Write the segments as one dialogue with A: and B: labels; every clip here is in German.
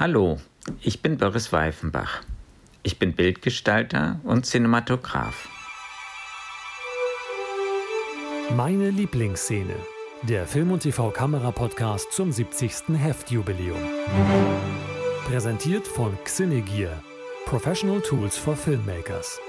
A: Hallo, ich bin Boris Weifenbach. Ich bin Bildgestalter und Cinematograf.
B: Meine Lieblingsszene. Der Film- und TV-Kamera-Podcast zum 70. Heftjubiläum. Präsentiert von Xinegear. Professional Tools for Filmmakers.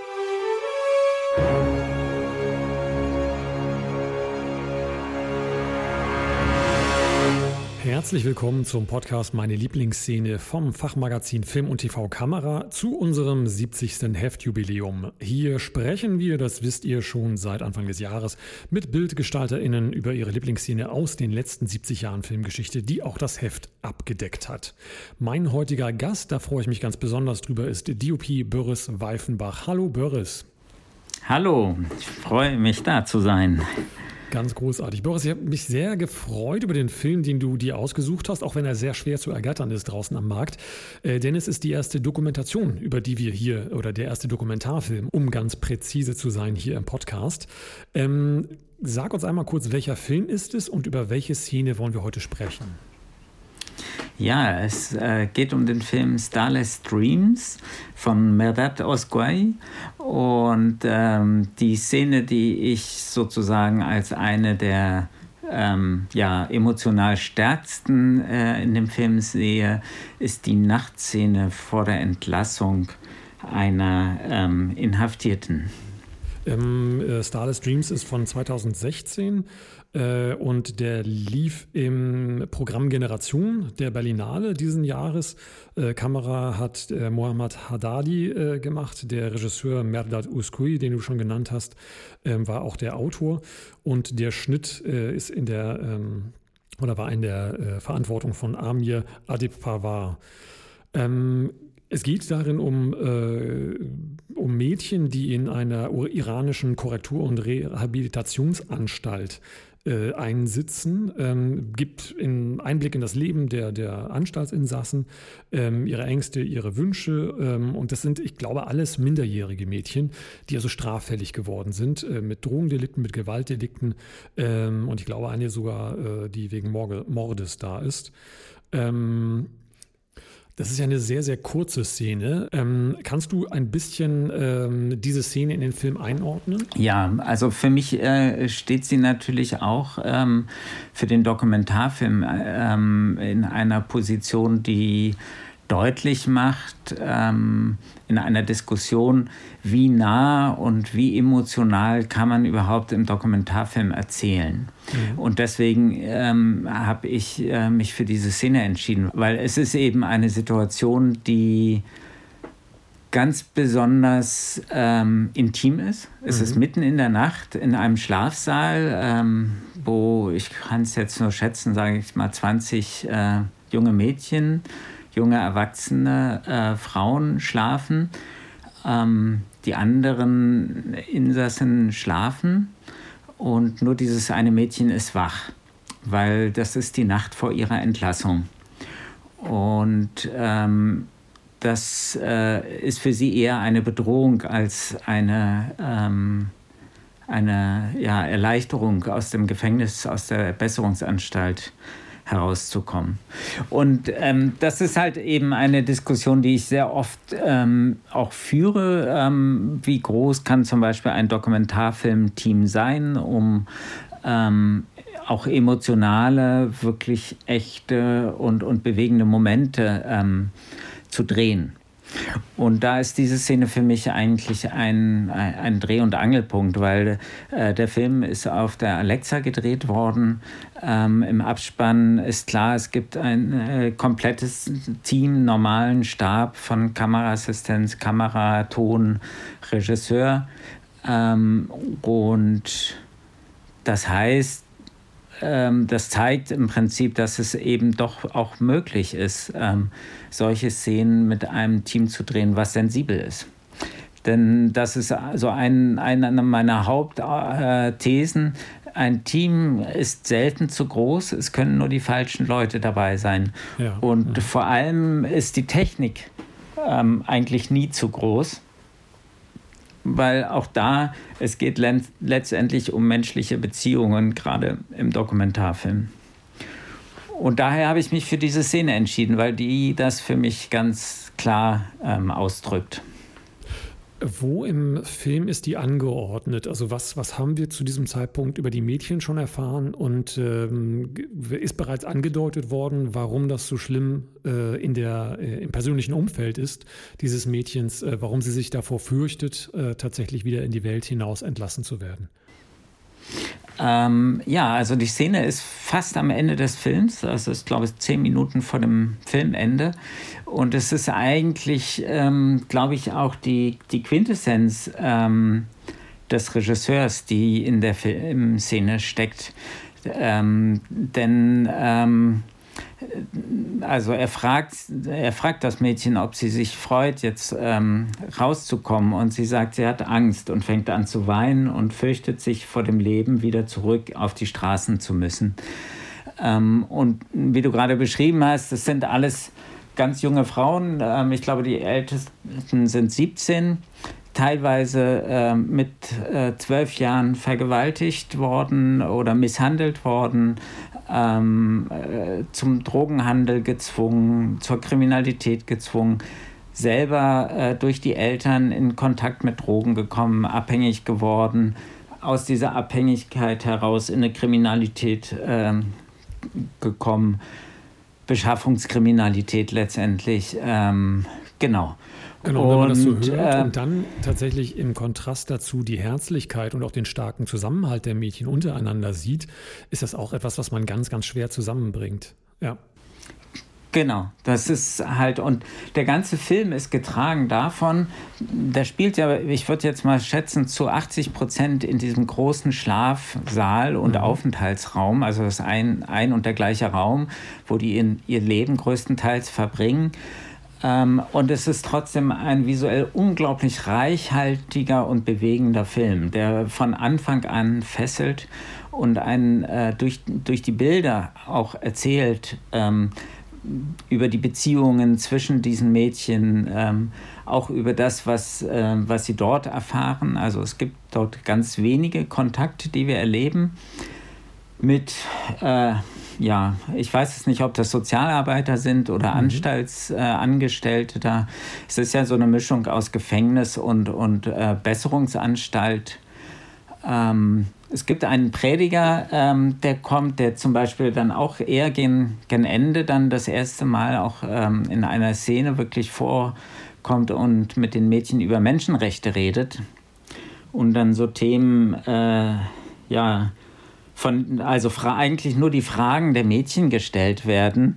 B: Herzlich willkommen zum Podcast Meine Lieblingsszene vom Fachmagazin Film und TV Kamera zu unserem 70. Heftjubiläum. Hier sprechen wir, das wisst ihr schon seit Anfang des Jahres, mit BildgestalterInnen über ihre Lieblingsszene aus den letzten 70 Jahren Filmgeschichte, die auch das Heft abgedeckt hat. Mein heutiger Gast, da freue ich mich ganz besonders drüber, ist DOP Börres Weifenbach. Hallo Börres.
A: Hallo, ich freue mich da zu sein.
B: Ganz großartig. Boris, ich habe mich sehr gefreut über den Film, den du dir ausgesucht hast, auch wenn er sehr schwer zu ergattern ist draußen am Markt. Äh, denn es ist die erste Dokumentation, über die wir hier, oder der erste Dokumentarfilm, um ganz präzise zu sein, hier im Podcast. Ähm, sag uns einmal kurz, welcher Film ist es und über welche Szene wollen wir heute sprechen?
A: Ja, es äh, geht um den Film Starless Dreams von Merdat Osguay und ähm, die Szene, die ich sozusagen als eine der ähm, ja, emotional stärksten äh, in dem Film sehe, ist die Nachtszene vor der Entlassung einer ähm, Inhaftierten.
B: Ähm, äh, Starless Dreams ist von 2016 äh, und der lief im Programm Generation der Berlinale diesen Jahres. Äh, Kamera hat äh, Mohammad Haddadi äh, gemacht, der Regisseur Merdad Uskui, den du schon genannt hast, ähm, war auch der Autor und der Schnitt äh, ist in der ähm, oder war in der Verantwortung von Amir Adib Pawar. Ähm, es geht darin um, äh, um Mädchen, die in einer iranischen Korrektur- und Rehabilitationsanstalt äh, einsitzen, ähm, gibt einen Einblick in das Leben der, der Anstaltsinsassen, ähm, ihre Ängste, ihre Wünsche. Ähm, und das sind, ich glaube, alles minderjährige Mädchen, die also straffällig geworden sind, äh, mit Drogendelikten, mit Gewaltdelikten. Ähm, und ich glaube, eine sogar, äh, die wegen Mordes da ist. Ähm, das ist ja eine sehr, sehr kurze Szene. Ähm, kannst du ein bisschen ähm, diese Szene in den Film einordnen?
A: Ja, also für mich äh, steht sie natürlich auch ähm, für den Dokumentarfilm ähm, in einer Position, die deutlich macht ähm, in einer Diskussion, wie nah und wie emotional kann man überhaupt im Dokumentarfilm erzählen. Mhm. Und deswegen ähm, habe ich äh, mich für diese Szene entschieden, weil es ist eben eine Situation, die ganz besonders ähm, intim ist. Es mhm. ist mitten in der Nacht in einem Schlafsaal, ähm, wo ich kann es jetzt nur schätzen, sage ich mal 20 äh, junge Mädchen junge erwachsene äh, Frauen schlafen. Ähm, die anderen Insassen schlafen und nur dieses eine Mädchen ist wach, weil das ist die Nacht vor ihrer Entlassung. Und ähm, das äh, ist für sie eher eine Bedrohung als eine, ähm, eine ja, Erleichterung aus dem Gefängnis, aus der Besserungsanstalt herauszukommen. Und ähm, das ist halt eben eine Diskussion, die ich sehr oft ähm, auch führe. Ähm, wie groß kann zum Beispiel ein Dokumentarfilmteam sein, um ähm, auch emotionale, wirklich echte und, und bewegende Momente ähm, zu drehen? Und da ist diese Szene für mich eigentlich ein, ein Dreh- und Angelpunkt, weil äh, der Film ist auf der Alexa gedreht worden. Ähm, Im Abspann ist klar, es gibt ein äh, komplettes Team, normalen Stab von Kameraassistenz, Kamera, Ton, Regisseur. Ähm, und das heißt, das zeigt im Prinzip, dass es eben doch auch möglich ist, ähm, solche Szenen mit einem Team zu drehen, was sensibel ist. Denn das ist also ein, eine meiner Hauptthesen. Ein Team ist selten zu groß, es können nur die falschen Leute dabei sein. Ja, Und ja. vor allem ist die Technik ähm, eigentlich nie zu groß weil auch da, es geht letztendlich um menschliche Beziehungen, gerade im Dokumentarfilm. Und daher habe ich mich für diese Szene entschieden, weil die das für mich ganz klar ähm, ausdrückt.
B: Wo im Film ist die angeordnet? Also was, was haben wir zu diesem Zeitpunkt über die Mädchen schon erfahren und ähm, ist bereits angedeutet worden, warum das so schlimm äh, in der, äh, im persönlichen Umfeld ist, dieses Mädchens, äh, warum sie sich davor fürchtet, äh, tatsächlich wieder in die Welt hinaus entlassen zu werden?
A: Ähm, ja, also die Szene ist fast am Ende des Films, also ist, glaube ich, zehn Minuten vor dem Filmende. Und es ist eigentlich, ähm, glaube ich, auch die, die Quintessenz ähm, des Regisseurs, die in der Filmszene steckt. Ähm, denn ähm, also er fragt, er fragt das Mädchen, ob sie sich freut, jetzt ähm, rauszukommen. Und sie sagt, sie hat Angst und fängt an zu weinen und fürchtet sich vor dem Leben, wieder zurück auf die Straßen zu müssen. Ähm, und wie du gerade beschrieben hast, das sind alles ganz junge Frauen. Ähm, ich glaube, die ältesten sind 17 teilweise äh, mit äh, zwölf Jahren vergewaltigt worden oder misshandelt worden, ähm, äh, zum Drogenhandel gezwungen, zur Kriminalität gezwungen, selber äh, durch die Eltern in Kontakt mit Drogen gekommen, abhängig geworden, aus dieser Abhängigkeit heraus in eine Kriminalität äh, gekommen, Beschaffungskriminalität letztendlich, ähm, genau.
B: Genau, wenn man das so hört äh, und dann tatsächlich im Kontrast dazu die Herzlichkeit und auch den starken Zusammenhalt der Mädchen untereinander sieht, ist das auch etwas, was man ganz, ganz schwer zusammenbringt. Ja.
A: Genau, das ist halt, und der ganze Film ist getragen davon, der spielt ja, ich würde jetzt mal schätzen, zu 80 Prozent in diesem großen Schlafsaal und mhm. Aufenthaltsraum, also das ein, ein und der gleiche Raum, wo die in, ihr Leben größtenteils verbringen. Ähm, und es ist trotzdem ein visuell unglaublich reichhaltiger und bewegender Film, der von Anfang an fesselt und einen äh, durch, durch die Bilder auch erzählt ähm, über die Beziehungen zwischen diesen Mädchen, ähm, auch über das, was, äh, was sie dort erfahren. Also es gibt dort ganz wenige Kontakte, die wir erleben mit äh, ja, ich weiß es nicht, ob das Sozialarbeiter sind oder mhm. Anstaltsangestellte. Äh, da es ist ja so eine Mischung aus Gefängnis und, und äh, Besserungsanstalt. Ähm, es gibt einen Prediger, ähm, der kommt, der zum Beispiel dann auch eher gen, gen Ende dann das erste Mal auch ähm, in einer Szene wirklich vorkommt und mit den Mädchen über Menschenrechte redet. Und dann so Themen, äh, ja, von, also eigentlich nur die Fragen der Mädchen gestellt werden,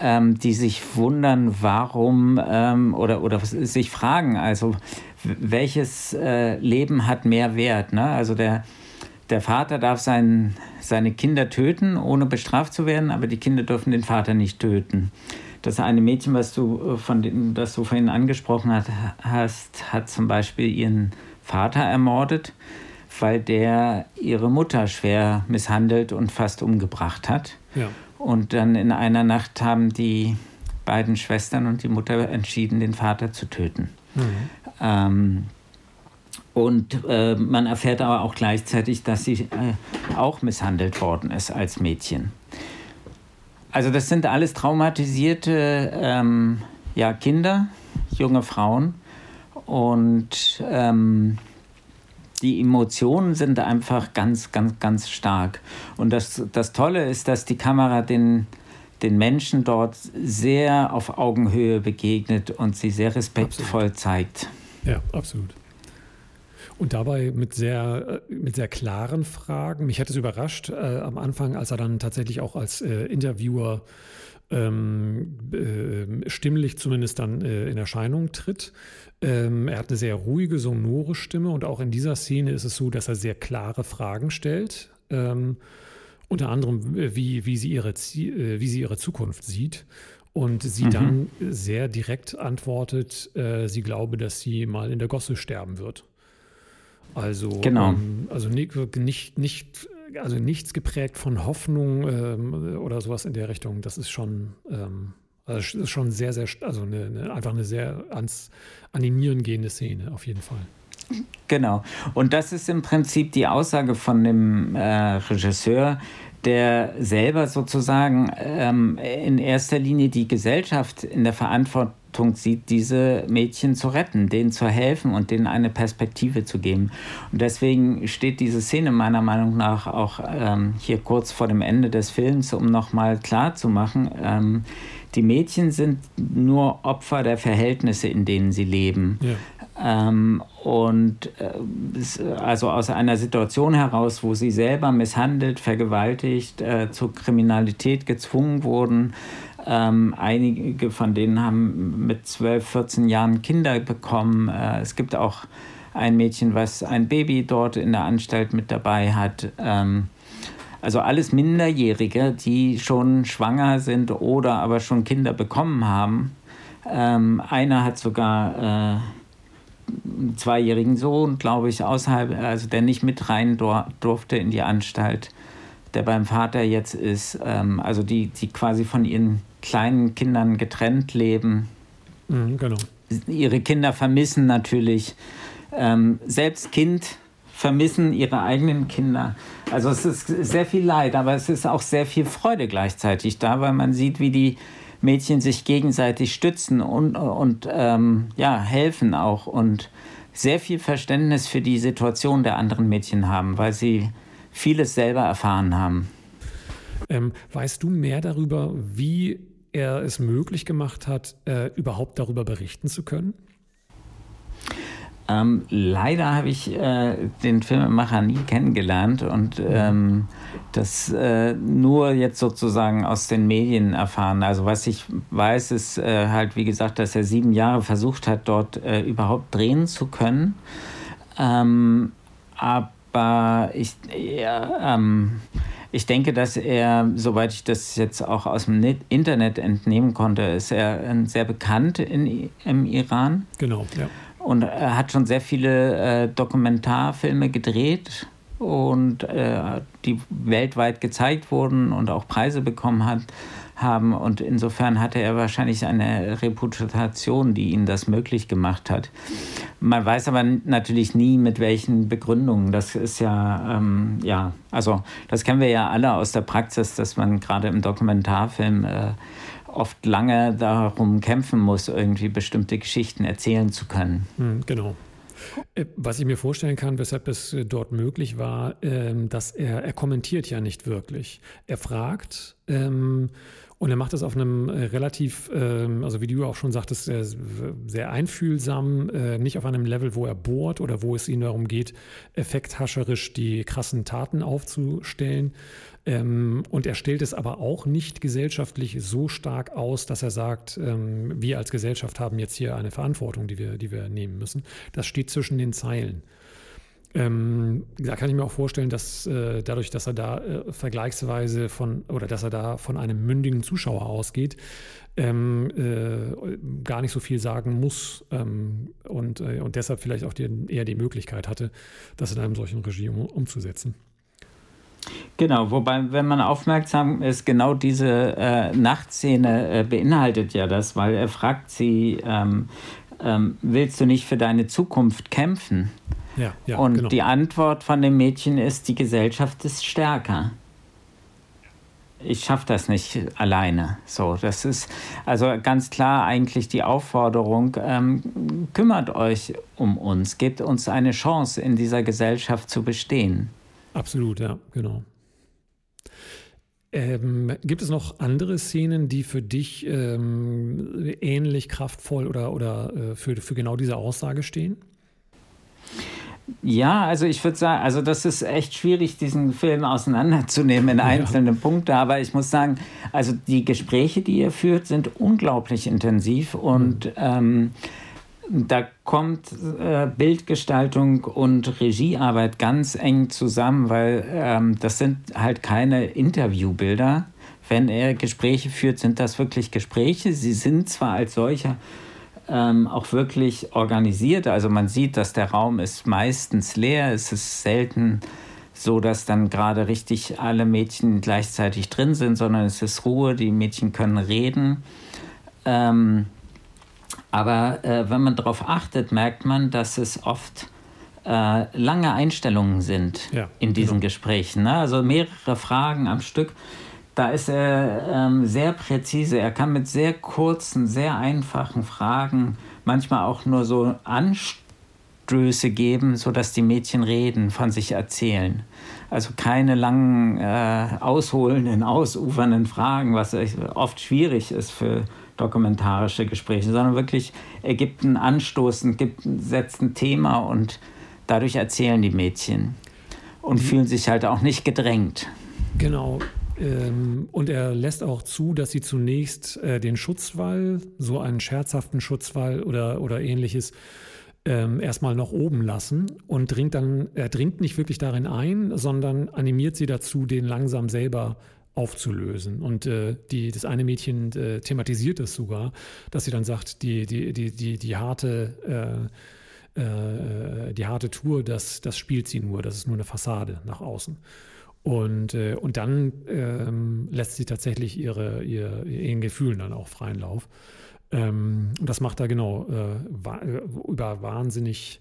A: ähm, die sich wundern, warum ähm, oder, oder sich fragen, also welches äh, Leben hat mehr Wert? Ne? Also der, der Vater darf sein, seine Kinder töten, ohne bestraft zu werden, aber die Kinder dürfen den Vater nicht töten. Das eine Mädchen, was du, äh, von dem, das du vorhin angesprochen hast, hat zum Beispiel ihren Vater ermordet weil der ihre Mutter schwer misshandelt und fast umgebracht hat. Ja. Und dann in einer Nacht haben die beiden Schwestern und die Mutter entschieden, den Vater zu töten. Mhm. Ähm, und äh, man erfährt aber auch gleichzeitig, dass sie äh, auch misshandelt worden ist als Mädchen. Also das sind alles traumatisierte ähm, ja, Kinder, junge Frauen. Und ähm, die Emotionen sind einfach ganz, ganz, ganz stark. Und das, das Tolle ist, dass die Kamera den, den Menschen dort sehr auf Augenhöhe begegnet und sie sehr respektvoll absolut. zeigt.
B: Ja, absolut. Und dabei mit sehr, äh, mit sehr klaren Fragen. Mich hat es überrascht äh, am Anfang, als er dann tatsächlich auch als äh, Interviewer ähm, äh, stimmlich zumindest dann äh, in Erscheinung tritt. Ähm, er hat eine sehr ruhige, sonore Stimme und auch in dieser Szene ist es so, dass er sehr klare Fragen stellt. Ähm, unter anderem, äh, wie, wie, sie ihre, äh, wie sie ihre Zukunft sieht. Und sie mhm. dann sehr direkt antwortet, äh, sie glaube, dass sie mal in der Gosse sterben wird. Also, genau. ähm, also nicht, nicht, nicht also nichts geprägt von Hoffnung ähm, oder sowas in der Richtung. Das ist schon, ähm, also ist schon sehr, sehr, also eine, eine, einfach eine sehr ans Animieren gehende Szene auf jeden Fall.
A: Genau. Und das ist im Prinzip die Aussage von dem äh, Regisseur, der selber sozusagen ähm, in erster Linie die Gesellschaft in der Verantwortung sieht, diese Mädchen zu retten, denen zu helfen und denen eine Perspektive zu geben. Und deswegen steht diese Szene meiner Meinung nach auch ähm, hier kurz vor dem Ende des Films, um nochmal klarzumachen, ähm, die Mädchen sind nur Opfer der Verhältnisse, in denen sie leben. Ja. Ähm, und äh, also aus einer Situation heraus, wo sie selber misshandelt, vergewaltigt, äh, zur Kriminalität gezwungen wurden. Ähm, einige von denen haben mit 12, 14 Jahren Kinder bekommen. Äh, es gibt auch ein Mädchen, was ein Baby dort in der Anstalt mit dabei hat. Ähm, also alles Minderjährige, die schon schwanger sind oder aber schon Kinder bekommen haben. Ähm, einer hat sogar äh, einen zweijährigen Sohn, glaube ich, außerhalb, also der nicht mit rein durfte in die Anstalt, der beim Vater jetzt ist, ähm, also die, die quasi von ihren kleinen Kindern getrennt leben. Mhm, genau. Ihre Kinder vermissen natürlich. Ähm, selbst Kind vermissen ihre eigenen Kinder. Also es ist sehr viel Leid, aber es ist auch sehr viel Freude gleichzeitig da, weil man sieht, wie die Mädchen sich gegenseitig stützen und, und ähm, ja, helfen auch und sehr viel Verständnis für die Situation der anderen Mädchen haben, weil sie vieles selber erfahren haben.
B: Ähm, weißt du mehr darüber, wie er es möglich gemacht hat, äh, überhaupt darüber berichten zu können?
A: Ähm, leider habe ich äh, den Filmemacher nie kennengelernt und ähm, das äh, nur jetzt sozusagen aus den Medien erfahren. Also was ich weiß, ist äh, halt, wie gesagt, dass er sieben Jahre versucht hat, dort äh, überhaupt drehen zu können. Ähm, aber ich, ja, ähm, ich denke, dass er, soweit ich das jetzt auch aus dem Internet entnehmen konnte, ist er sehr bekannt in, im Iran.
B: Genau, ja
A: und er hat schon sehr viele äh, Dokumentarfilme gedreht und äh, die weltweit gezeigt wurden und auch Preise bekommen hat, haben. Und insofern hatte er wahrscheinlich eine Reputation, die ihn das möglich gemacht hat. Man weiß aber natürlich nie, mit welchen Begründungen. Das ist ja, ähm, ja, also das kennen wir ja alle aus der Praxis, dass man gerade im Dokumentarfilm äh, oft lange darum kämpfen muss, irgendwie bestimmte Geschichten erzählen zu können.
B: Hm, genau. Äh, was ich mir vorstellen kann, weshalb es äh, dort möglich war, ähm, dass er, er kommentiert ja nicht wirklich. Er fragt ähm, und er macht das auf einem äh, relativ, ähm, also wie du auch schon sagtest, sehr, sehr einfühlsam, nicht auf einem Level, wo er bohrt oder wo es ihm darum geht, effekthascherisch die krassen Taten aufzustellen, ähm, und er stellt es aber auch nicht gesellschaftlich so stark aus, dass er sagt, ähm, wir als Gesellschaft haben jetzt hier eine Verantwortung, die wir, die wir nehmen müssen. Das steht zwischen den Zeilen. Ähm, da kann ich mir auch vorstellen, dass äh, dadurch, dass er da äh, vergleichsweise von oder dass er da von einem mündigen Zuschauer ausgeht, ähm, äh, gar nicht so viel sagen muss ähm, und, äh, und deshalb vielleicht auch die, eher die Möglichkeit hatte, das in einem solchen Regime um, umzusetzen.
A: Genau, wobei, wenn man aufmerksam ist, genau diese äh, Nachtszene äh, beinhaltet ja das, weil er fragt sie, ähm, ähm, willst du nicht für deine Zukunft kämpfen? Ja, ja, Und genau. die Antwort von dem Mädchen ist, die Gesellschaft ist stärker. Ich schaffe das nicht alleine. So, das ist also ganz klar eigentlich die Aufforderung: ähm, kümmert euch um uns, gebt uns eine Chance, in dieser Gesellschaft zu bestehen.
B: Absolut, ja, genau. Ähm, gibt es noch andere Szenen, die für dich ähm, ähnlich kraftvoll oder, oder äh, für, für genau diese Aussage stehen?
A: Ja, also ich würde sagen, also das ist echt schwierig, diesen Film auseinanderzunehmen in einzelne ja. Punkte. Aber ich muss sagen, also die Gespräche, die ihr führt, sind unglaublich intensiv und mhm. ähm, da kommt äh, Bildgestaltung und Regiearbeit ganz eng zusammen, weil ähm, das sind halt keine Interviewbilder. Wenn er Gespräche führt, sind das wirklich Gespräche. Sie sind zwar als solcher ähm, auch wirklich organisiert, also man sieht, dass der Raum ist meistens leer, es ist selten so, dass dann gerade richtig alle Mädchen gleichzeitig drin sind, sondern es ist Ruhe, die Mädchen können reden. Ähm, aber äh, wenn man darauf achtet, merkt man, dass es oft äh, lange Einstellungen sind ja, in diesen genau. Gesprächen. Ne? Also mehrere Fragen am Stück. Da ist er ähm, sehr präzise. Er kann mit sehr kurzen, sehr einfachen Fragen manchmal auch nur so Anstöße geben, sodass die Mädchen reden, von sich erzählen. Also keine langen, äh, ausholenden, ausufernden Fragen, was oft schwierig ist für dokumentarische Gespräche, sondern wirklich, er gibt einen Anstoß, gibt, setzt ein Thema und dadurch erzählen die Mädchen und die, fühlen sich halt auch nicht gedrängt.
B: Genau. Ähm, und er lässt auch zu, dass sie zunächst äh, den Schutzwall, so einen scherzhaften Schutzwall oder, oder ähnliches, ähm, erstmal noch oben lassen und dringt dann, er dringt nicht wirklich darin ein, sondern animiert sie dazu, den langsam selber aufzulösen. Und äh, die, das eine Mädchen äh, thematisiert es sogar, dass sie dann sagt, die, die, die, die, die harte äh, äh, die harte Tour, das, das spielt sie nur, das ist nur eine Fassade nach außen. Und, äh, und dann ähm, lässt sie tatsächlich ihre, ihr, ihren Gefühlen dann auch freien Lauf. Ähm, und das macht er genau äh, über wahnsinnig,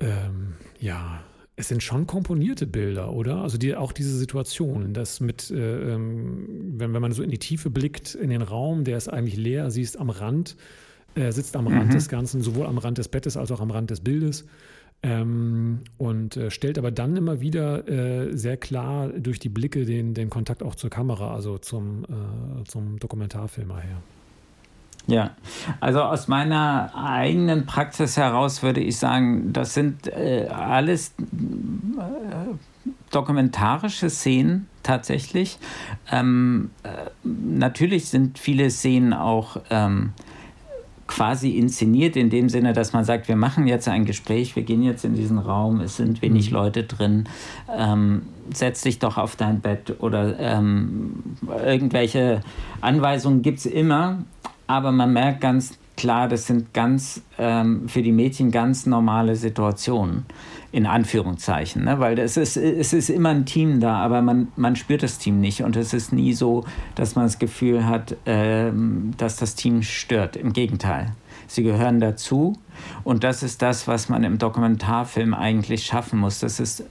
B: ähm, ja, es sind schon komponierte Bilder, oder? Also die, auch diese Situation, das mit, äh, ähm, wenn, wenn man so in die Tiefe blickt, in den Raum, der ist eigentlich leer, sie ist am Rand, äh, sitzt am Rand mhm. des Ganzen, sowohl am Rand des Bettes als auch am Rand des Bildes. Ähm, und äh, stellt aber dann immer wieder äh, sehr klar durch die Blicke den, den Kontakt auch zur Kamera, also zum, äh, zum Dokumentarfilmer her.
A: Ja, also aus meiner eigenen Praxis heraus würde ich sagen, das sind äh, alles äh, dokumentarische Szenen tatsächlich. Ähm, äh, natürlich sind viele Szenen auch ähm, quasi inszeniert in dem Sinne, dass man sagt, wir machen jetzt ein Gespräch, wir gehen jetzt in diesen Raum, es sind wenig mhm. Leute drin, ähm, setz dich doch auf dein Bett oder ähm, irgendwelche Anweisungen gibt es immer, aber man merkt ganz klar, das sind ganz ähm, für die Mädchen ganz normale Situationen in Anführungszeichen, ne? weil es ist, es ist immer ein Team da, aber man, man spürt das Team nicht und es ist nie so, dass man das Gefühl hat, ähm, dass das Team stört. Im Gegenteil, sie gehören dazu und das ist das, was man im Dokumentarfilm eigentlich schaffen muss. Das ist äh,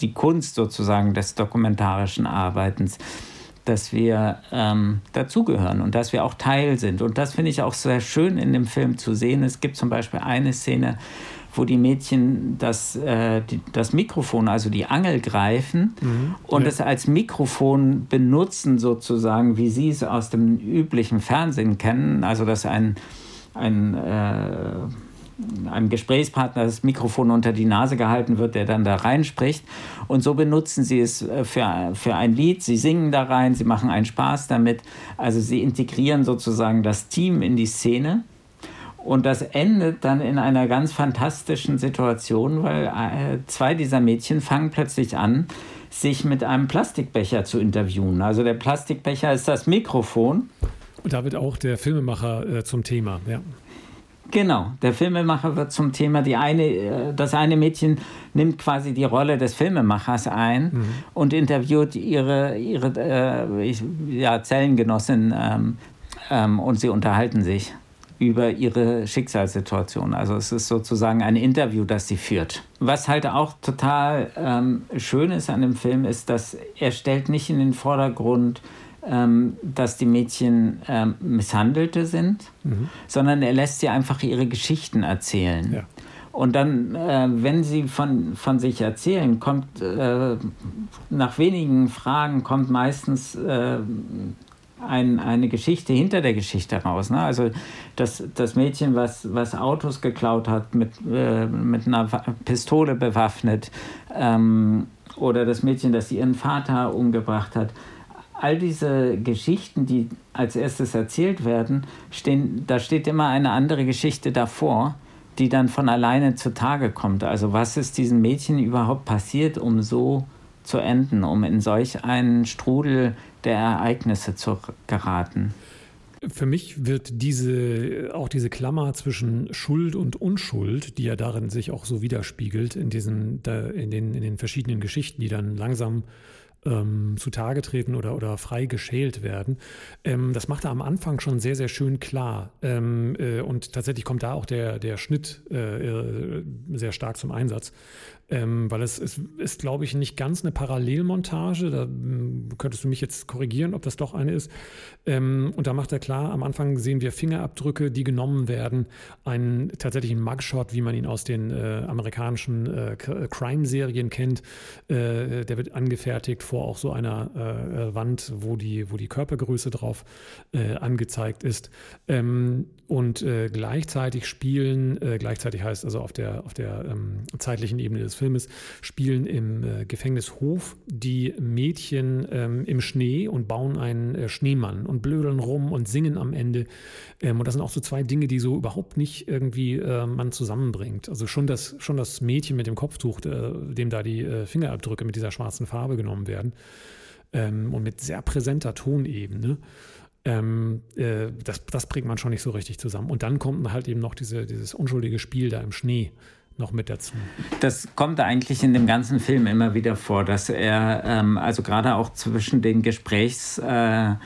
A: die Kunst sozusagen des dokumentarischen Arbeitens dass wir ähm, dazugehören und dass wir auch Teil sind. Und das finde ich auch sehr schön in dem Film zu sehen. Es gibt zum Beispiel eine Szene, wo die Mädchen das, äh, die, das Mikrofon, also die Angel greifen mhm, und ja. es als Mikrofon benutzen, sozusagen, wie sie es aus dem üblichen Fernsehen kennen. Also, dass ein, ein äh, einem Gesprächspartner das Mikrofon unter die Nase gehalten wird, der dann da reinspricht. Und so benutzen sie es äh, für, für ein Lied. Sie singen da rein, sie machen einen Spaß damit. Also sie integrieren sozusagen das Team in die Szene. Und das endet dann in einer ganz fantastischen Situation, weil äh, zwei dieser Mädchen fangen plötzlich an, sich mit einem Plastikbecher zu interviewen. Also der Plastikbecher ist das Mikrofon.
B: Und da wird auch der Filmemacher äh, zum Thema, ja.
A: Genau, der Filmemacher wird zum Thema. Die eine, äh, das eine Mädchen nimmt quasi die Rolle des Filmemachers ein mhm. und interviewt ihre, ihre äh, ja, Zellengenossin ähm, ähm, und sie unterhalten sich über ihre Schicksalssituation. Also es ist sozusagen ein Interview, das sie führt. Was halt auch total ähm, schön ist an dem Film, ist, dass er stellt nicht in den Vordergrund, ähm, dass die Mädchen ähm, Misshandelte sind, mhm. sondern er lässt sie einfach ihre Geschichten erzählen. Ja. Und dann, äh, wenn sie von, von sich erzählen, kommt äh, nach wenigen Fragen kommt meistens äh, ein, eine Geschichte hinter der Geschichte raus. Ne? Also das, das Mädchen, was, was Autos geklaut hat, mit, äh, mit einer Pistole bewaffnet, ähm, oder das Mädchen, das ihren Vater umgebracht hat. All diese Geschichten, die als erstes erzählt werden, stehen, da steht immer eine andere Geschichte davor, die dann von alleine zutage kommt. Also was ist diesem Mädchen überhaupt passiert, um so zu enden, um in solch einen Strudel der Ereignisse zu geraten.
B: Für mich wird diese, auch diese Klammer zwischen Schuld und Unschuld, die ja darin sich auch so widerspiegelt, in, diesen, in, den, in den verschiedenen Geschichten, die dann langsam ähm, zutage treten oder, oder frei geschält werden. Ähm, das macht er am Anfang schon sehr, sehr schön klar. Ähm, äh, und tatsächlich kommt da auch der, der Schnitt äh, äh sehr stark zum Einsatz. Ähm, weil es, es ist, glaube ich, nicht ganz eine Parallelmontage. Da ähm, könntest du mich jetzt korrigieren, ob das doch eine ist. Ähm, und da macht er klar, am Anfang sehen wir Fingerabdrücke, die genommen werden. Einen tatsächlichen Mugshot, wie man ihn aus den äh, amerikanischen äh, äh Crime-Serien kennt. Äh, der wird angefertigt vor auch so einer äh, äh, Wand, wo die, wo die Körpergröße drauf angezeigt ist. Ähm, und gleichzeitig spielen, gleichzeitig heißt also auf der, auf der ähm, zeitlichen Ebene des Filmes spielen im äh, Gefängnishof die Mädchen ähm, im Schnee und bauen einen äh, Schneemann und blödeln rum und singen am Ende. Ähm, und das sind auch so zwei Dinge, die so überhaupt nicht irgendwie äh, man zusammenbringt. Also schon das, schon das Mädchen mit dem Kopftuch, äh, dem da die äh, Fingerabdrücke mit dieser schwarzen Farbe genommen werden ähm, und mit sehr präsenter Tonebene. Ähm, äh, das, das bringt man schon nicht so richtig zusammen. Und dann kommt halt eben noch diese, dieses unschuldige Spiel da im Schnee noch mit dazu.
A: Das kommt eigentlich in dem ganzen Film immer wieder vor, dass er, ähm, also gerade auch zwischen den Gesprächsszenen,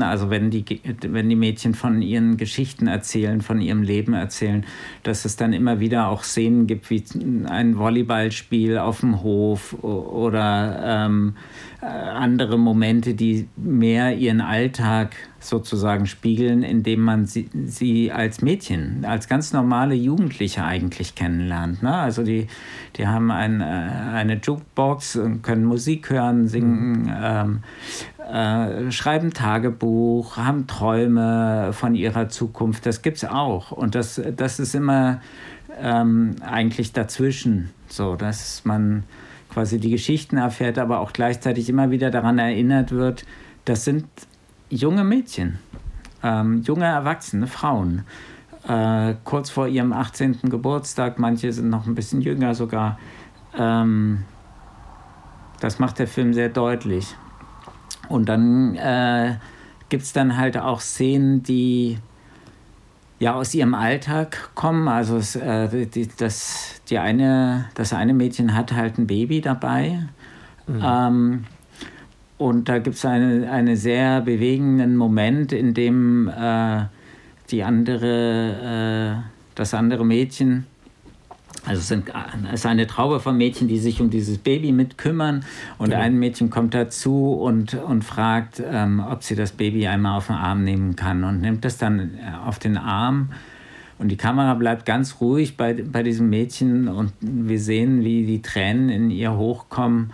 A: äh, also wenn die, wenn die Mädchen von ihren Geschichten erzählen, von ihrem Leben erzählen, dass es dann immer wieder auch Szenen gibt, wie ein Volleyballspiel auf dem Hof oder ähm, äh, andere Momente, die mehr ihren Alltag sozusagen spiegeln, indem man sie, sie, als Mädchen, als ganz normale Jugendliche eigentlich kennenlernt. Ne? Also die, die haben ein, äh, eine Jukebox, können Musik hören, singen, ähm, äh, schreiben Tagebuch, haben Träume von ihrer Zukunft. Das gibt es auch. Und das, das ist immer ähm, eigentlich dazwischen, so dass man quasi die Geschichten erfährt, aber auch gleichzeitig immer wieder daran erinnert wird, das sind junge Mädchen, ähm, junge erwachsene Frauen, äh, kurz vor ihrem 18. Geburtstag, manche sind noch ein bisschen jünger sogar. Ähm, das macht der Film sehr deutlich. Und dann äh, gibt es dann halt auch Szenen, die ja aus ihrem Alltag kommen. Also es, äh, die, das, die eine, das eine Mädchen hat halt ein Baby dabei. Mhm. Ähm, und da gibt es einen eine sehr bewegenden Moment, in dem äh, die andere, äh, das andere Mädchen also es, sind, es ist eine Traube von Mädchen, die sich um dieses Baby mitkümmern. Und genau. ein Mädchen kommt dazu und, und fragt, ähm, ob sie das Baby einmal auf den Arm nehmen kann. Und nimmt es dann äh, auf den Arm. Und die Kamera bleibt ganz ruhig bei, bei diesem Mädchen. Und wir sehen, wie die Tränen in ihr hochkommen.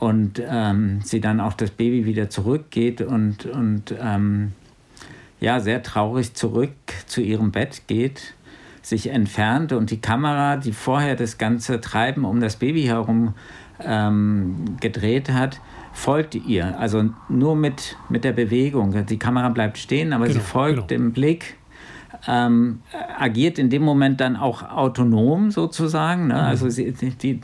A: Und ähm, sie dann auch das Baby wieder zurückgeht und, und ähm, ja, sehr traurig zurück zu ihrem Bett geht sich entfernt und die Kamera, die vorher das ganze Treiben um das Baby herum ähm, gedreht hat, folgt ihr. Also nur mit, mit der Bewegung. Die Kamera bleibt stehen, aber genau, sie folgt genau. dem Blick. Ähm, agiert in dem Moment dann auch autonom sozusagen. Ne? Mhm. Also sie, die,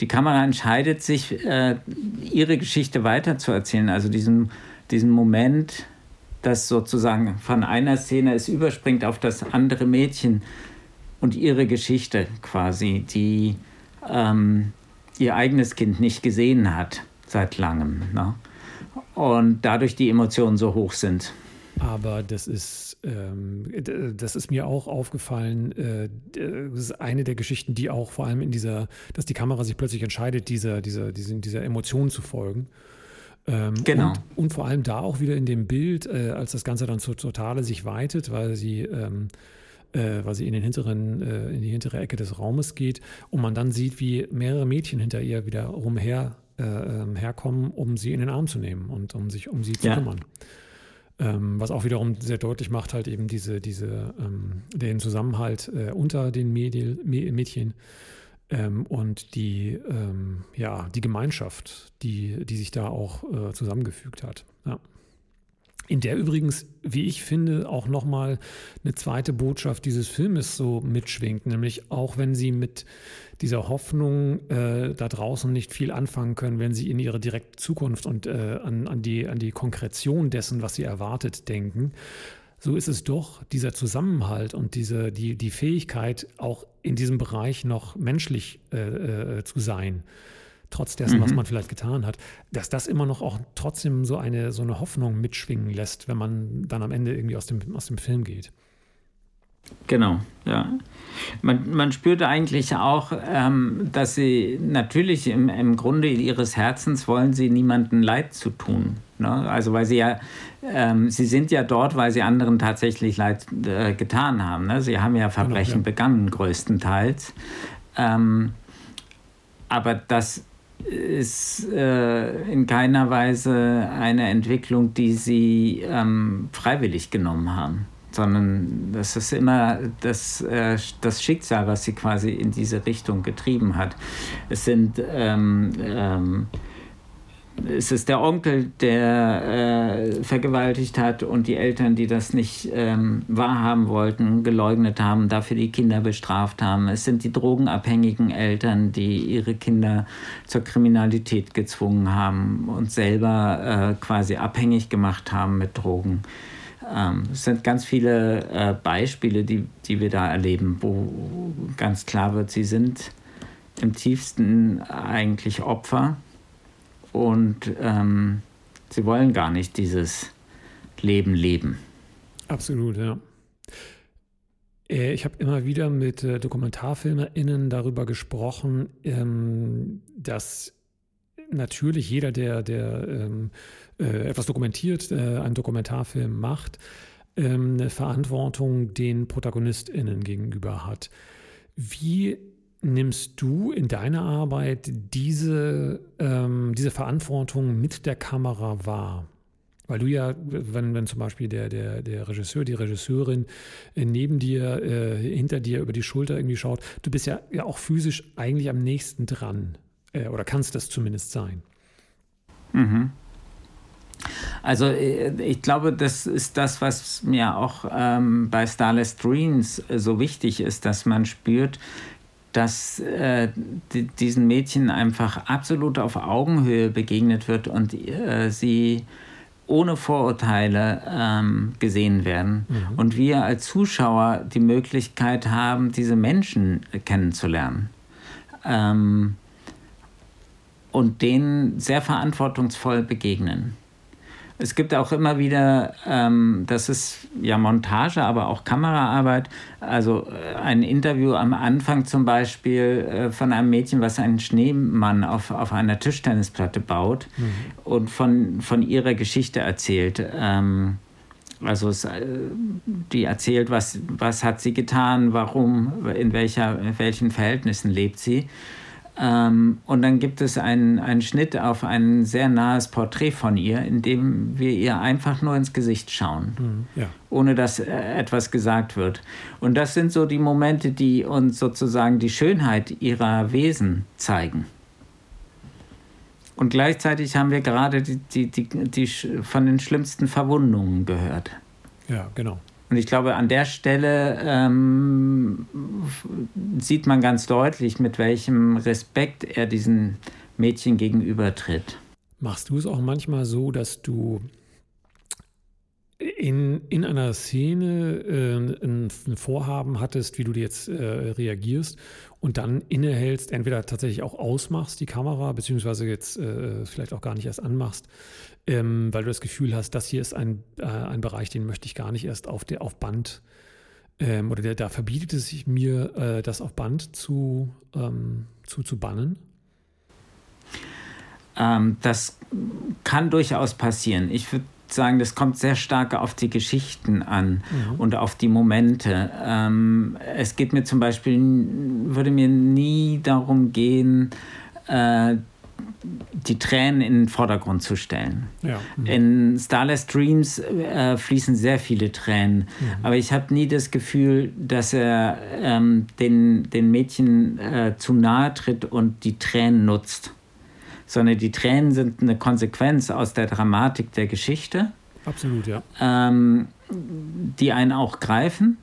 A: die Kamera entscheidet sich, äh, ihre Geschichte weiterzuerzählen. Also diesen, diesen Moment, dass sozusagen von einer Szene es überspringt auf das andere Mädchen, und ihre Geschichte quasi, die ähm, ihr eigenes Kind nicht gesehen hat seit langem. Ne? Und dadurch die Emotionen so hoch sind.
B: Aber das ist, ähm, das ist mir auch aufgefallen. Äh, das ist eine der Geschichten, die auch vor allem in dieser, dass die Kamera sich plötzlich entscheidet, dieser, dieser, dieser, dieser Emotion zu folgen. Ähm, genau. Und, und, vor allem da auch wieder in dem Bild, äh, als das Ganze dann zur Totale sich weitet, weil sie ähm, äh, weil sie in den hinteren, äh, in die hintere Ecke des Raumes geht und man dann sieht, wie mehrere Mädchen hinter ihr wieder umher äh, ähm, herkommen, um sie in den Arm zu nehmen und um sich um sie zu ja. kümmern. Ähm, was auch wiederum sehr deutlich macht, halt eben diese, diese, ähm, den Zusammenhalt äh, unter den Mädel, Mädchen ähm, und die, ähm, ja, die Gemeinschaft, die, die sich da auch äh, zusammengefügt hat. Ja. In der übrigens, wie ich finde, auch nochmal eine zweite Botschaft dieses Filmes so mitschwingt, nämlich auch wenn sie mit dieser Hoffnung äh, da draußen nicht viel anfangen können, wenn sie in ihre direkte Zukunft und äh, an, an, die, an die Konkretion dessen, was sie erwartet, denken, so ist es doch dieser Zusammenhalt und diese, die, die Fähigkeit, auch in diesem Bereich noch menschlich äh, äh zu sein trotz dessen, mhm. was man vielleicht getan hat, dass das immer noch auch trotzdem so eine, so eine Hoffnung mitschwingen lässt, wenn man dann am Ende irgendwie aus dem, aus dem Film geht.
A: Genau, ja. Man, man spürte eigentlich auch, ähm, dass sie natürlich im, im Grunde ihres Herzens wollen sie niemanden Leid zu tun. Ne? Also weil sie ja, ähm, sie sind ja dort, weil sie anderen tatsächlich Leid äh, getan haben. Ne? Sie haben ja Verbrechen genau, ja. begangen, größtenteils. Ähm, aber das ist äh, in keiner Weise eine Entwicklung, die sie ähm, freiwillig genommen haben, sondern das ist immer das, äh, das Schicksal, was sie quasi in diese Richtung getrieben hat. Es sind ähm, ähm es ist der Onkel, der äh, vergewaltigt hat und die Eltern, die das nicht ähm, wahrhaben wollten, geleugnet haben, dafür die Kinder bestraft haben. Es sind die drogenabhängigen Eltern, die ihre Kinder zur Kriminalität gezwungen haben und selber äh, quasi abhängig gemacht haben mit Drogen. Ähm, es sind ganz viele äh, Beispiele, die, die wir da erleben, wo ganz klar wird, sie sind im tiefsten eigentlich Opfer und ähm, sie wollen gar nicht dieses Leben leben.
B: Absolut, ja. Äh, ich habe immer wieder mit äh, DokumentarfilmerInnen darüber gesprochen, ähm, dass natürlich jeder, der, der ähm, äh, etwas dokumentiert, einen Dokumentarfilm macht, ähm, eine Verantwortung den ProtagonistInnen gegenüber hat. Wie nimmst du in deiner Arbeit diese, ähm, diese Verantwortung mit der Kamera wahr? Weil du ja, wenn, wenn zum Beispiel der, der, der Regisseur, die Regisseurin äh, neben dir, äh, hinter dir über die Schulter irgendwie schaut, du bist ja, ja auch physisch eigentlich am nächsten dran. Äh, oder kannst das zumindest sein.
A: Mhm. Also äh, ich glaube, das ist das, was mir auch ähm, bei Starless Dreams so wichtig ist, dass man spürt, dass äh, die, diesen Mädchen einfach absolut auf Augenhöhe begegnet wird und äh, sie ohne Vorurteile ähm, gesehen werden. Mhm. Und wir als Zuschauer die Möglichkeit haben, diese Menschen kennenzulernen. Ähm, und denen sehr verantwortungsvoll begegnen. Es gibt auch immer wieder, ähm, das ist ja Montage, aber auch Kameraarbeit. Also äh, ein Interview am Anfang zum Beispiel äh, von einem Mädchen, was einen Schneemann auf, auf einer Tischtennisplatte baut mhm. und von, von ihrer Geschichte erzählt. Ähm, also es, äh, die erzählt, was, was hat sie getan, warum, in, welcher, in welchen Verhältnissen lebt sie. Ähm, und dann gibt es einen, einen Schnitt auf ein sehr nahes Porträt von ihr, in dem wir ihr einfach nur ins Gesicht schauen, mhm, ja. ohne dass äh, etwas gesagt wird. Und das sind so die Momente, die uns sozusagen die Schönheit ihrer Wesen zeigen. Und gleichzeitig haben wir gerade die, die, die, die von den schlimmsten Verwundungen gehört.
B: Ja, genau.
A: Und ich glaube, an der Stelle ähm, sieht man ganz deutlich, mit welchem Respekt er diesen Mädchen gegenübertritt.
B: Machst du es auch manchmal so, dass du in, in einer Szene äh, ein, ein, Vorhaben hattest, wie du jetzt äh, reagierst und dann innehältst, entweder tatsächlich auch ausmachst die Kamera, beziehungsweise jetzt äh, vielleicht auch gar nicht erst anmachst, ähm, weil du das Gefühl hast, das hier ist ein, äh, ein Bereich, den möchte ich gar nicht erst auf, der, auf Band ähm, oder der, da verbietet es sich mir, äh, das auf Band zu, ähm, zu, zu bannen?
A: Ähm, das kann durchaus passieren. Ich würde sagen, das kommt sehr stark auf die Geschichten an mhm. und auf die Momente. Ähm, es geht mir zum Beispiel, würde mir nie darum gehen, äh, die Tränen in den Vordergrund zu stellen. Ja. Mhm. In Starless Dreams äh, fließen sehr viele Tränen, mhm. aber ich habe nie das Gefühl, dass er ähm, den, den Mädchen äh, zu nahe tritt und die Tränen nutzt, sondern die Tränen sind eine Konsequenz aus der Dramatik der Geschichte.
B: Absolut, ja.
A: Ähm, die einen auch greifen,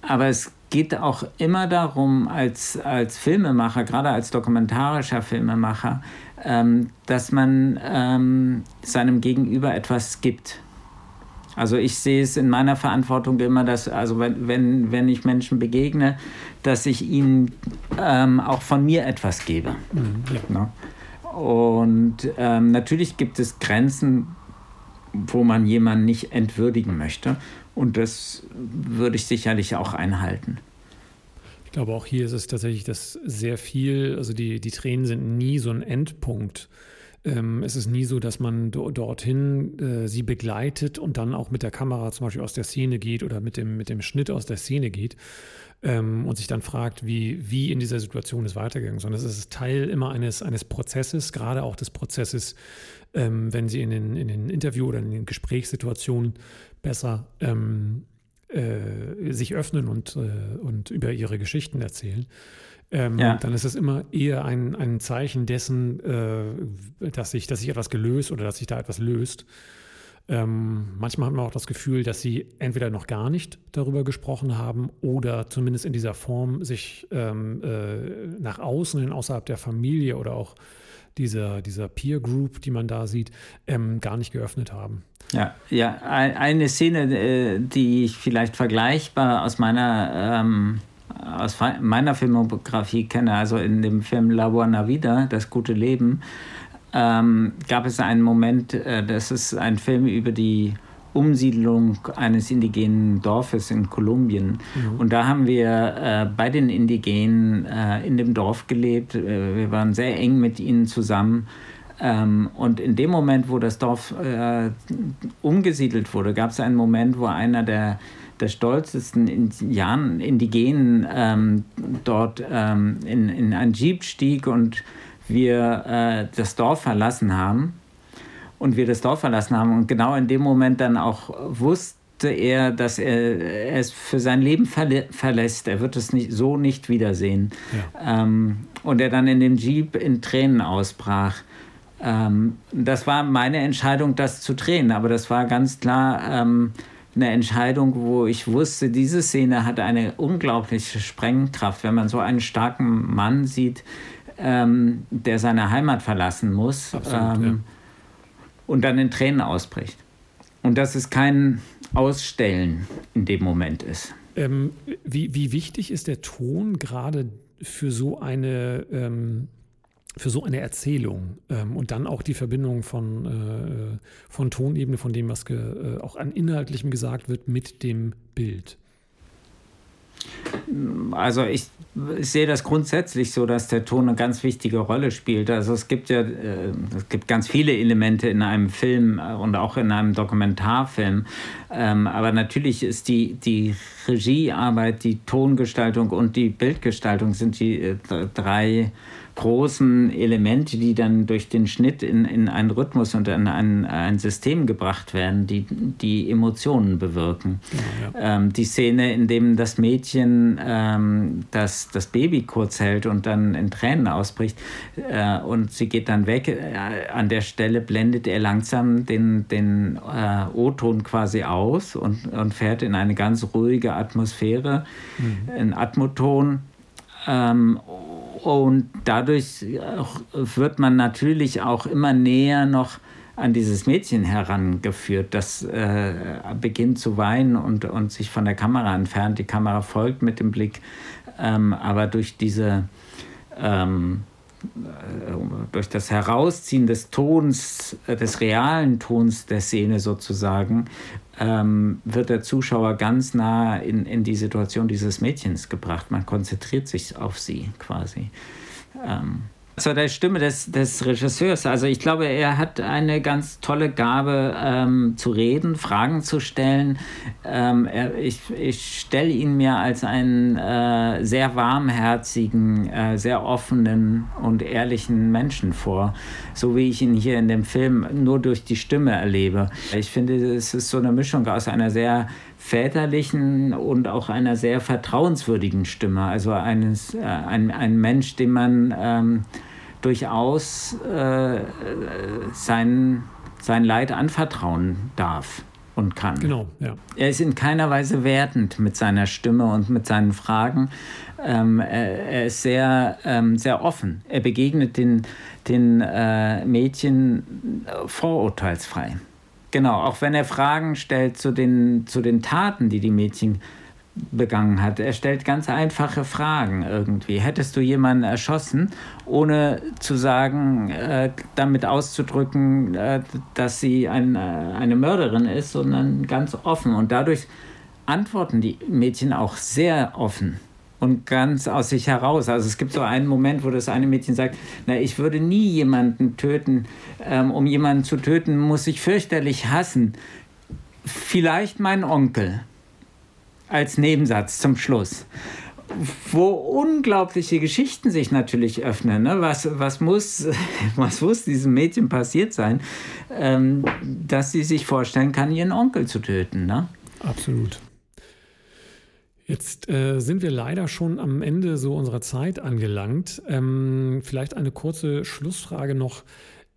A: aber es geht auch immer darum, als, als Filmemacher, gerade als dokumentarischer Filmemacher, ähm, dass man ähm, seinem Gegenüber etwas gibt. Also ich sehe es in meiner Verantwortung immer, dass, also wenn, wenn, wenn ich Menschen begegne, dass ich ihnen ähm, auch von mir etwas gebe. Mhm, ja. Ne? und ähm, natürlich gibt es Grenzen, wo man jemanden nicht entwürdigen möchte. Und das würde ich sicherlich auch einhalten.
B: Ich glaube, auch hier ist es tatsächlich, dass sehr viel, also die, die Tränen sind nie so ein Endpunkt. Ähm, es ist nie so, dass man do, dorthin äh, sie begleitet und dann auch mit der Kamera zum Beispiel aus der Szene geht oder mit dem, mit dem Schnitt aus der Szene geht ähm, und sich dann fragt, wie, wie in dieser Situation es weitergegangen ist. Sondern es ist Teil immer eines, eines Prozesses, gerade auch des Prozesses, ähm, wenn sie in den, in den Interview- oder in den Gesprächssituationen besser ähm, äh, sich öffnen und, äh, und über ihre Geschichten erzählen, ähm, ja. dann ist es immer eher ein, ein Zeichen dessen, äh, dass, sich, dass sich etwas gelöst oder dass sich da etwas löst. Ähm, manchmal hat man auch das Gefühl, dass sie entweder noch gar nicht darüber gesprochen haben oder zumindest in dieser Form sich ähm, äh, nach außen hin, außerhalb der Familie oder auch dieser, dieser Peer Group, die man da sieht, ähm, gar nicht geöffnet haben.
A: Ja, ja, eine Szene, äh, die ich vielleicht vergleichbar aus meiner ähm, aus meiner Filmografie kenne, also in dem Film La Buena Vida, Das gute Leben, ähm, gab es einen Moment, äh, das ist ein Film über die Umsiedlung eines indigenen Dorfes in Kolumbien. Mhm. Und da haben wir äh, bei den Indigenen äh, in dem Dorf gelebt. Äh, wir waren sehr eng mit ihnen zusammen. Ähm, und in dem Moment, wo das Dorf äh, umgesiedelt wurde, gab es einen Moment, wo einer der, der stolzesten Indianen, Indigenen ähm, dort ähm, in, in ein Jeep stieg und wir äh, das Dorf verlassen haben und wir das Dorf verlassen haben und genau in dem Moment dann auch wusste er, dass er es für sein Leben verlä verlässt. Er wird es nicht, so nicht wiedersehen. Ja. Ähm, und er dann in dem Jeep in Tränen ausbrach. Ähm, das war meine Entscheidung, das zu drehen, aber das war ganz klar ähm, eine Entscheidung, wo ich wusste, diese Szene hat eine unglaubliche Sprengkraft. Wenn man so einen starken Mann sieht, ähm, der seine Heimat verlassen muss. Absolut, ähm, ja und dann in Tränen ausbricht. Und dass es kein Ausstellen in dem Moment ist.
B: Ähm, wie, wie wichtig ist der Ton gerade für so eine, ähm, für so eine Erzählung ähm, und dann auch die Verbindung von, äh, von Tonebene, von dem, was äh, auch an Inhaltlichem gesagt wird, mit dem Bild?
A: Also ich, ich, sehe das grundsätzlich so, dass der Ton eine ganz wichtige Rolle spielt. Also es gibt ja äh, es gibt ganz viele Elemente in einem Film und auch in einem Dokumentarfilm. Ähm, aber natürlich ist die, die Regiearbeit, die Tongestaltung und die Bildgestaltung sind die äh, drei großen Elemente, die dann durch den Schnitt in, in einen Rhythmus und in ein, ein System gebracht werden, die die Emotionen bewirken. Ja. Ähm, die Szene, in dem das Mädchen ähm, das, das Baby kurz hält und dann in Tränen ausbricht äh, und sie geht dann weg, äh, an der Stelle blendet er langsam den, den äh, O-Ton quasi aus und, und fährt in eine ganz ruhige Atmosphäre, mhm. in Atmoton. Ähm, und dadurch wird man natürlich auch immer näher noch an dieses Mädchen herangeführt, das äh, beginnt zu weinen und, und sich von der Kamera entfernt. Die Kamera folgt mit dem Blick, ähm, aber durch diese ähm, äh, durch das Herausziehen des Tons, äh, des realen Tons der Szene sozusagen, ähm, wird der Zuschauer ganz nah in, in die Situation dieses Mädchens gebracht. Man konzentriert sich auf sie quasi. Ähm, zu der Stimme des, des Regisseurs. Also ich glaube, er hat eine ganz tolle Gabe ähm, zu reden, Fragen zu stellen. Ähm, er, ich ich stelle ihn mir als einen äh, sehr warmherzigen, äh, sehr offenen und ehrlichen Menschen vor, so wie ich ihn hier in dem Film nur durch die Stimme erlebe. Ich finde, es ist so eine Mischung aus einer sehr väterlichen und auch einer sehr vertrauenswürdigen Stimme. Also eines, äh, ein, ein Mensch, dem man ähm, durchaus äh, sein, sein Leid anvertrauen darf und kann.
B: Genau, ja.
A: Er ist in keiner Weise wertend mit seiner Stimme und mit seinen Fragen. Ähm, er, er, ist sehr, ähm, sehr offen. Er begegnet den, den äh, Mädchen vorurteilsfrei. Genau, auch wenn er Fragen stellt zu den, zu den Taten, die die Mädchen begangen hat. Er stellt ganz einfache Fragen irgendwie. Hättest du jemanden erschossen, ohne zu sagen, äh, damit auszudrücken, äh, dass sie ein, äh, eine Mörderin ist, sondern ganz offen. Und dadurch antworten die Mädchen auch sehr offen und ganz aus sich heraus. Also es gibt so einen Moment, wo das eine Mädchen sagt, na, ich würde nie jemanden töten. Ähm, um jemanden zu töten, muss ich fürchterlich hassen. Vielleicht mein Onkel als Nebensatz zum Schluss wo unglaubliche Geschichten sich natürlich öffnen. Ne? Was, was, muss, was muss diesem Mädchen passiert sein, ähm, dass sie sich vorstellen kann, ihren Onkel zu töten? Ne?
B: Absolut. Jetzt äh, sind wir leider schon am Ende so unserer Zeit angelangt. Ähm, vielleicht eine kurze Schlussfrage noch.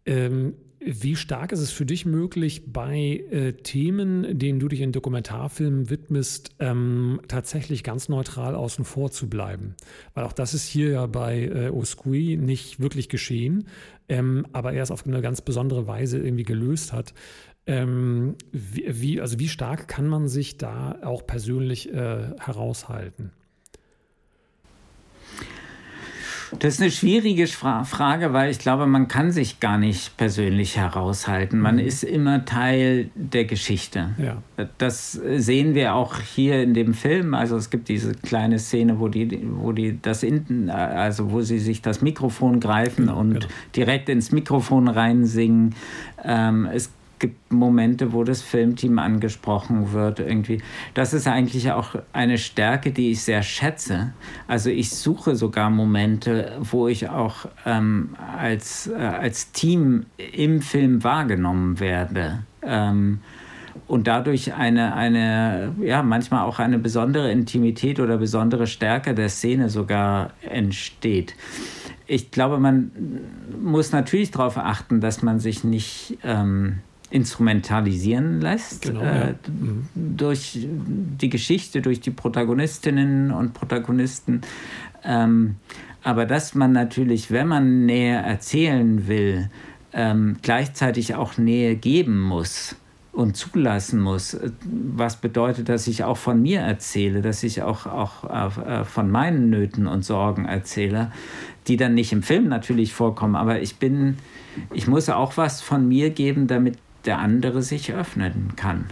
B: Ähm, wie stark ist es für dich möglich, bei äh, Themen, denen du dich in Dokumentarfilmen widmest, ähm, tatsächlich ganz neutral außen vor zu bleiben? Weil auch das ist hier ja bei äh, Oskui nicht wirklich geschehen, ähm, aber er es auf eine ganz besondere Weise irgendwie gelöst hat. Ähm, wie, wie, also wie stark kann man sich da auch persönlich äh, heraushalten?
A: Das ist eine schwierige Frage, weil ich glaube, man kann sich gar nicht persönlich heraushalten. Man mhm. ist immer Teil der Geschichte. Ja. Das sehen wir auch hier in dem Film. Also es gibt diese kleine Szene, wo die, wo die das in, also wo sie sich das Mikrofon greifen und genau. direkt ins Mikrofon reinsingen. Ähm, es gibt Momente, wo das Filmteam angesprochen wird irgendwie. Das ist eigentlich auch eine Stärke, die ich sehr schätze. Also ich suche sogar Momente, wo ich auch ähm, als, äh, als Team im Film wahrgenommen werde. Ähm, und dadurch eine, eine, ja, manchmal auch eine besondere Intimität oder besondere Stärke der Szene sogar entsteht. Ich glaube, man muss natürlich darauf achten, dass man sich nicht ähm, instrumentalisieren lässt genau, äh, ja. mhm. durch die Geschichte, durch die Protagonistinnen und Protagonisten. Ähm, aber dass man natürlich, wenn man Nähe erzählen will, ähm, gleichzeitig auch Nähe geben muss und zulassen muss, was bedeutet, dass ich auch von mir erzähle, dass ich auch, auch äh, von meinen Nöten und Sorgen erzähle, die dann nicht im Film natürlich vorkommen, aber ich bin, ich muss auch was von mir geben, damit der andere sich öffnen kann.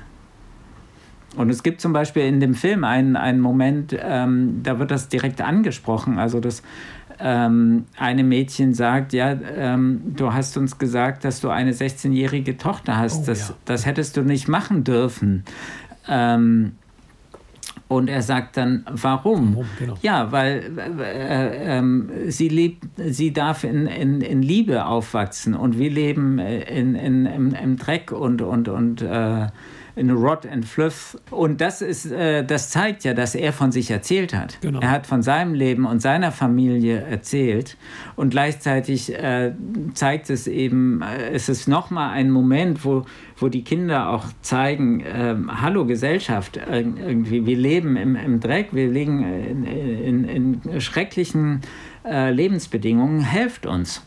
A: Und es gibt zum Beispiel in dem Film einen, einen Moment, ähm, da wird das direkt angesprochen. Also das ähm, eine Mädchen sagt, ja, ähm, du hast uns gesagt, dass du eine 16-jährige Tochter hast. Oh, das, ja. das hättest du nicht machen dürfen. Ähm, und er sagt dann, warum? warum genau. Ja, weil äh, äh, sie, lebt, sie darf in, in, in Liebe aufwachsen und wir leben in, in, im, im Dreck und, und, und äh, in Rod and Fluff. Und das ist, äh, das zeigt ja, dass er von sich erzählt hat. Genau. Er hat von seinem Leben und seiner Familie erzählt. Und gleichzeitig äh, zeigt es eben, äh, es ist nochmal ein Moment, wo, wo die Kinder auch zeigen, äh, hallo Gesellschaft, irgendwie, wir leben im, im Dreck, wir liegen in, in, in schrecklichen äh, Lebensbedingungen, helft uns.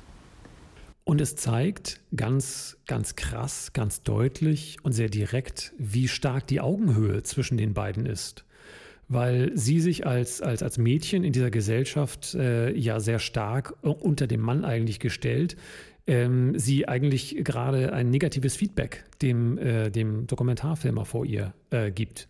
B: Und es zeigt ganz, ganz krass, ganz deutlich und sehr direkt, wie stark die Augenhöhe zwischen den beiden ist. Weil sie sich als, als, als Mädchen in dieser Gesellschaft äh, ja sehr stark unter dem Mann eigentlich gestellt, ähm, sie eigentlich gerade ein negatives Feedback dem, äh, dem Dokumentarfilmer vor ihr äh, gibt.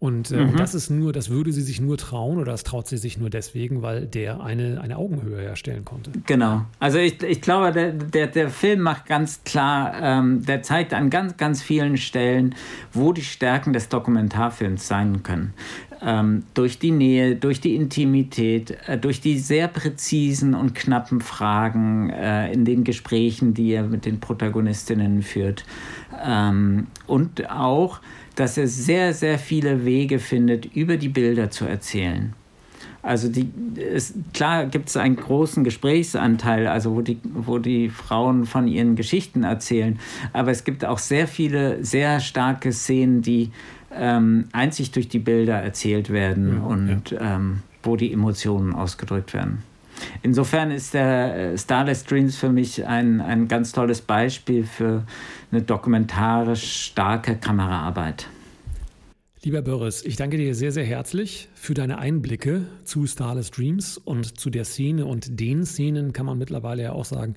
B: Und, äh, mhm. das ist nur, das würde sie sich nur trauen oder das traut sie sich nur deswegen, weil der eine, eine Augenhöhe herstellen konnte.
A: Genau. Also ich, ich glaube, der, der, der Film macht ganz klar, ähm, der zeigt an ganz, ganz vielen Stellen, wo die Stärken des Dokumentarfilms sein können. Ähm, durch die Nähe, durch die Intimität, äh, durch die sehr präzisen und knappen Fragen äh, in den Gesprächen, die er mit den Protagonistinnen führt. Ähm, und auch dass er sehr, sehr viele Wege findet, über die Bilder zu erzählen. Also die, es, klar gibt es einen großen Gesprächsanteil, also wo die, wo die Frauen von ihren Geschichten erzählen, aber es gibt auch sehr viele, sehr starke Szenen, die ähm, einzig durch die Bilder erzählt werden ja, und ja. Ähm, wo die Emotionen ausgedrückt werden. Insofern ist der äh, Starless Dreams für mich ein, ein ganz tolles Beispiel für eine dokumentarisch starke Kameraarbeit.
B: Lieber Boris, ich danke dir sehr, sehr herzlich für deine Einblicke zu Starless Dreams und zu der Szene und den Szenen, kann man mittlerweile ja auch sagen,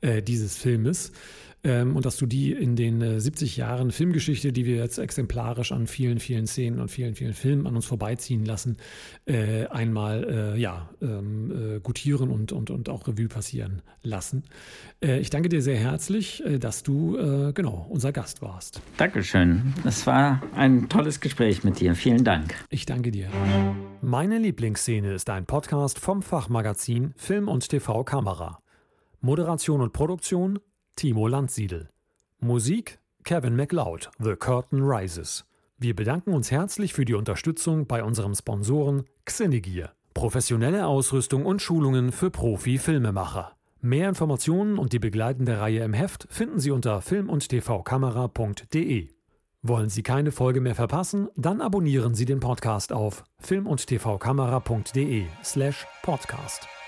B: äh, dieses Filmes ähm, und dass du die in den äh, 70 Jahren Filmgeschichte, die wir jetzt exemplarisch an vielen, vielen Szenen und vielen, vielen Filmen an uns vorbeiziehen lassen, äh, einmal äh, ja, ähm, äh, gutieren und, und, und auch Revue passieren lassen. Äh, ich danke dir sehr herzlich, äh, dass du genau unser Gast warst.
A: Dankeschön. Das war ein tolles Gespräch mit dir. Vielen Dank.
B: Ich danke dir. Meine Lieblingsszene ist ein Podcast vom Fachmagazin Film und TV Kamera. Moderation und Produktion Timo Landsiedel. Musik Kevin MacLeod, The Curtain Rises. Wir bedanken uns herzlich für die Unterstützung bei unserem Sponsoren Xenegear. Professionelle Ausrüstung und Schulungen für Profi-Filmemacher. Mehr Informationen und die begleitende Reihe im Heft finden Sie unter film- und tvkamera.de. Wollen Sie keine Folge mehr verpassen? Dann abonnieren Sie den Podcast auf film- und tvkamera.de slash podcast.